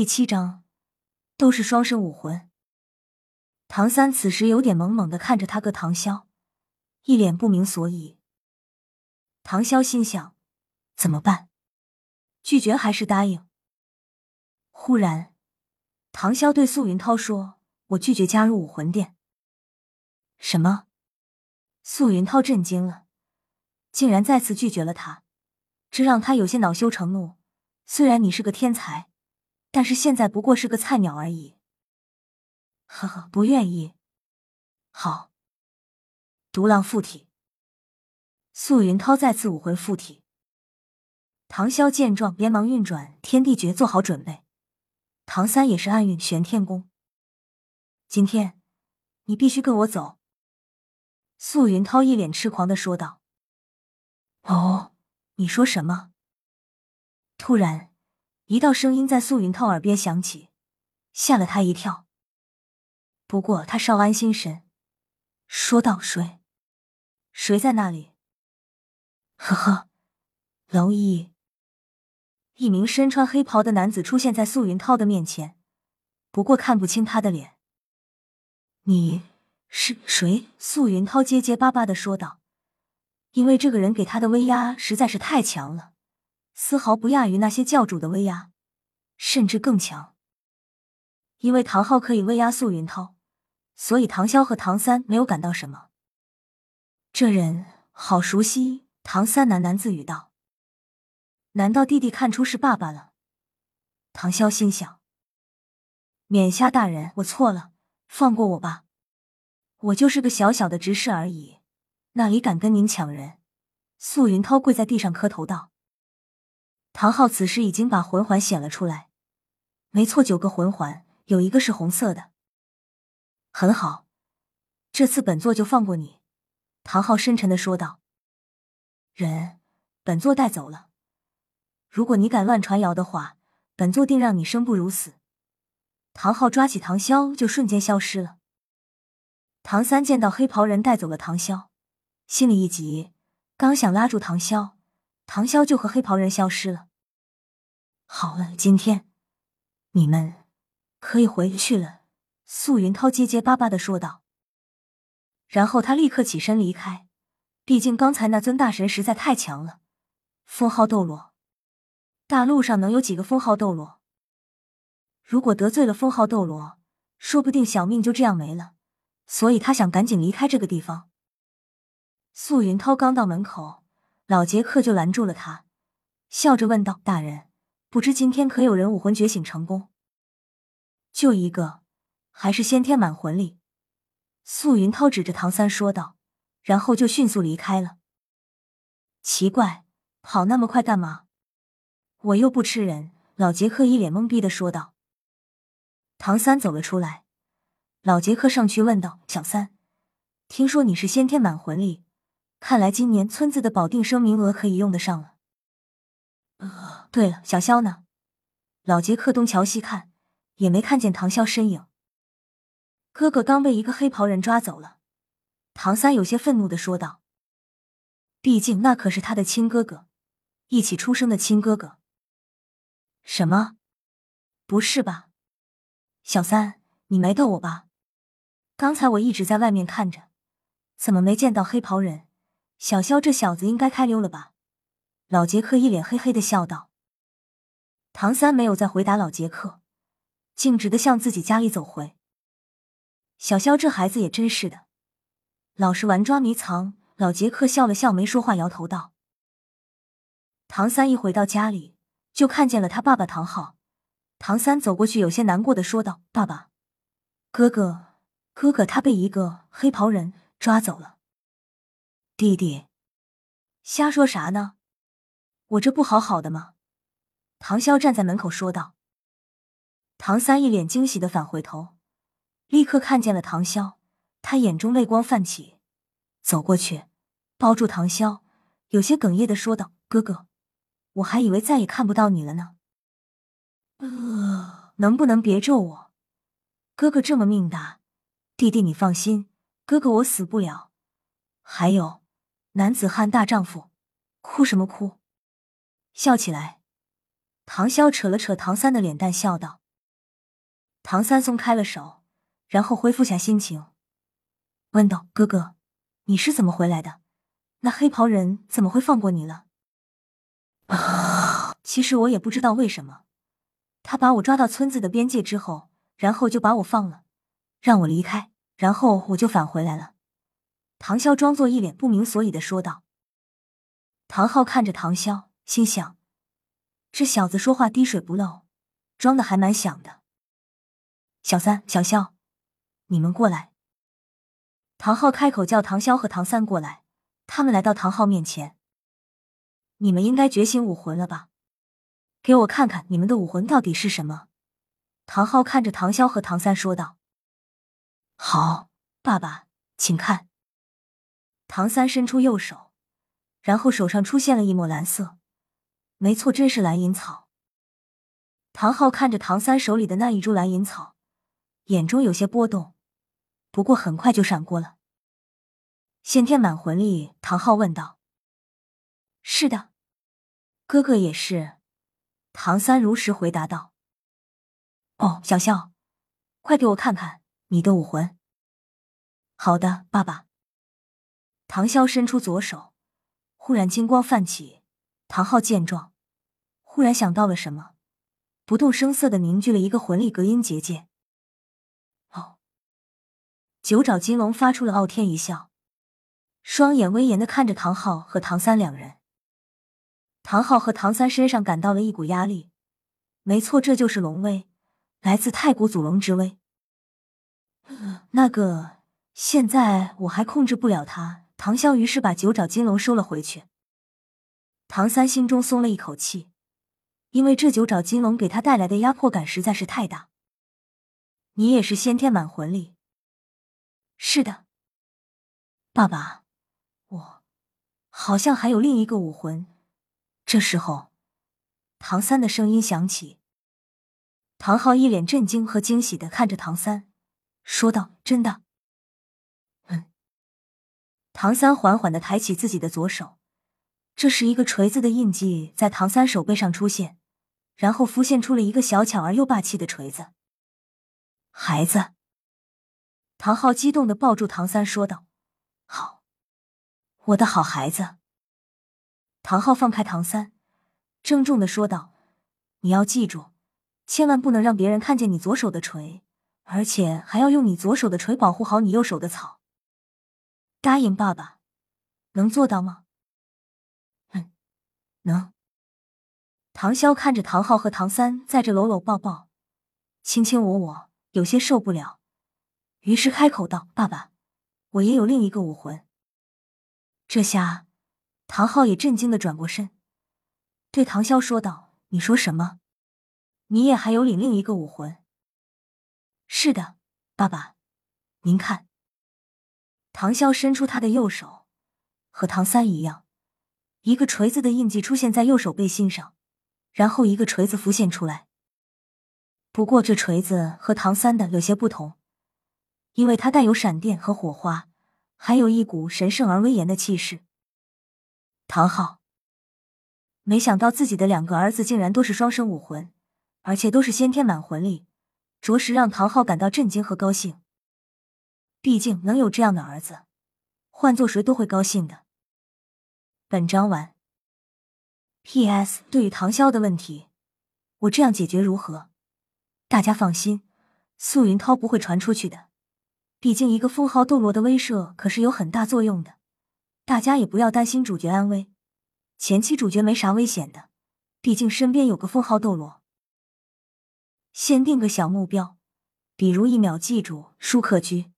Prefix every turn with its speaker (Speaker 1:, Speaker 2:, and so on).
Speaker 1: 第七章，都是双生武魂。唐三此时有点懵懵的看着他哥唐潇，一脸不明所以。唐潇心想：怎么办？拒绝还是答应？忽然，唐潇对素云涛说：“我拒绝加入武魂殿。”什么？素云涛震惊了，竟然再次拒绝了他，这让他有些恼羞成怒。虽然你是个天才，但是现在不过是个菜鸟而已。呵呵，不愿意。好，独狼附体。素云涛再次武魂附体。唐潇见状，连忙运转天地诀，做好准备。唐三也是暗运玄天功。今天你必须跟我走。素云涛一脸痴狂的说道：“哦，你说什么？”突然，一道声音在素云涛耳边响起，吓了他一跳。不过他稍安心神，说道：“谁？谁在那里？”呵呵，蝼蚁。一名身穿黑袍的男子出现在素云涛的面前，不过看不清他的脸。你是谁？素云涛结结巴巴的说道，因为这个人给他的威压实在是太强了，丝毫不亚于那些教主的威压，甚至更强。因为唐昊可以威压素云涛，所以唐潇和唐三没有感到什么。这人好熟悉，唐三喃喃自语道。难道弟弟看出是爸爸了？唐潇心想。冕下大人，我错了，放过我吧。我就是个小小的执事而已，哪里敢跟您抢人？素云涛跪在地上磕头道。唐昊此时已经把魂环显了出来，没错，九个魂环，有一个是红色的。很好，这次本座就放过你。唐昊深沉的说道。人，本座带走了。如果你敢乱传谣的话，本座定让你生不如死！唐昊抓起唐潇就瞬间消失了。唐三见到黑袍人带走了唐潇，心里一急，刚想拉住唐潇，唐潇就和黑袍人消失了。好了，今天你们可以回去了。素云涛结结巴巴的说道，然后他立刻起身离开。毕竟刚才那尊大神实在太强了，封号斗罗。大陆上能有几个封号斗罗？如果得罪了封号斗罗，说不定小命就这样没了。所以他想赶紧离开这个地方。素云涛刚到门口，老杰克就拦住了他，笑着问道：“大人，不知今天可有人武魂觉醒成功？”“就一个，还是先天满魂力。”素云涛指着唐三说道，然后就迅速离开了。奇怪，跑那么快干嘛？我又不吃人，老杰克一脸懵逼的说道。唐三走了出来，老杰克上去问道：“小三，听说你是先天满魂力，看来今年村子的保定生名额可以用得上了。”对了，小肖呢？老杰克东瞧西看，也没看见唐潇身影。哥哥刚被一个黑袍人抓走了，唐三有些愤怒的说道：“毕竟那可是他的亲哥哥，一起出生的亲哥哥。”什么？不是吧，小三，你没逗我吧？刚才我一直在外面看着，怎么没见到黑袍人？小肖这小子应该开溜了吧？老杰克一脸嘿嘿的笑道。唐三没有再回答老杰克，径直的向自己家里走回。小肖这孩子也真是的，老是玩抓迷藏。老杰克笑了笑，没说话，摇头道。唐三一回到家里。就看见了他爸爸唐昊，唐三走过去，有些难过的说道：“爸爸，哥哥，哥哥，他被一个黑袍人抓走了。”弟弟，瞎说啥呢？我这不好好的吗？唐潇站在门口说道。唐三一脸惊喜的返回头，立刻看见了唐潇，他眼中泪光泛起，走过去抱住唐潇，有些哽咽的说道：“哥哥。”我还以为再也看不到你了呢。呃，能不能别咒我？哥哥这么命大，弟弟你放心，哥哥我死不了。还有，男子汉大丈夫，哭什么哭？笑起来。唐潇扯了扯唐三的脸蛋，笑道：“唐三松开了手，然后恢复下心情，问道：“哥哥，你是怎么回来的？那黑袍人怎么会放过你了？”啊，其实我也不知道为什么，他把我抓到村子的边界之后，然后就把我放了，让我离开，然后我就返回来了。唐潇装作一脸不明所以的说道。唐昊看着唐潇，心想：这小子说话滴水不漏，装的还蛮响的。小三、小肖，你们过来。唐昊开口叫唐潇和唐三过来。他们来到唐昊面前：“你们应该觉醒武魂了吧？给我看看你们的武魂到底是什么。”唐昊看着唐潇和唐三说道：“好，爸爸，请看。”唐三伸出右手，然后手上出现了一抹蓝色。没错，真是蓝银草。唐昊看着唐三手里的那一株蓝银草。眼中有些波动，不过很快就闪过了。先天满魂力，唐昊问道：“是的，哥哥也是。”唐三如实回答道：“哦，小笑，快给我看看你的武魂。”好的，爸爸。唐潇伸出左手，忽然金光泛起。唐昊见状，忽然想到了什么，不动声色的凝聚了一个魂力隔音结界。哦九爪金龙发出了傲天一笑，双眼威严的看着唐昊和唐三两人。唐昊和唐三身上感到了一股压力，没错，这就是龙威，来自太古祖龙之威。那个，现在我还控制不了他。唐潇于是把九爪金龙收了回去。唐三心中松了一口气，因为这九爪金龙给他带来的压迫感实在是太大。你也是先天满魂力。是的，爸爸，我好像还有另一个武魂。这时候，唐三的声音响起。唐昊一脸震惊和惊喜的看着唐三，说道：“真的？”嗯。唐三缓缓的抬起自己的左手，这是一个锤子的印记在唐三手背上出现，然后浮现出了一个小巧而又霸气的锤子。孩子。唐昊激动的抱住唐三，说道：“好，我的好孩子。”唐昊放开唐三，郑重的说道：“你要记住，千万不能让别人看见你左手的锤，而且还要用你左手的锤保护好你右手的草。答应爸爸，能做到吗？”“嗯，能。”唐潇看着唐昊和唐三在这搂搂抱抱、卿卿我我，有些受不了。于是开口道：“爸爸，我也有另一个武魂。”这下，唐昊也震惊的转过身，对唐潇说道：“你说什么？你也还有领另一个武魂？”“是的，爸爸，您看。”唐潇伸出他的右手，和唐三一样，一个锤子的印记出现在右手背心上，然后一个锤子浮现出来。不过这锤子和唐三的有些不同。因为它带有闪电和火花，还有一股神圣而威严的气势。唐昊没想到自己的两个儿子竟然都是双生武魂，而且都是先天满魂力，着实让唐昊感到震惊和高兴。毕竟能有这样的儿子，换做谁都会高兴的。本章完。P.S. 对于唐潇的问题，我这样解决如何？大家放心，素云涛不会传出去的。毕竟，一个封号斗罗的威慑可是有很大作用的，大家也不要担心主角安危。前期主角没啥危险的，毕竟身边有个封号斗罗。先定个小目标，比如一秒记住舒克居。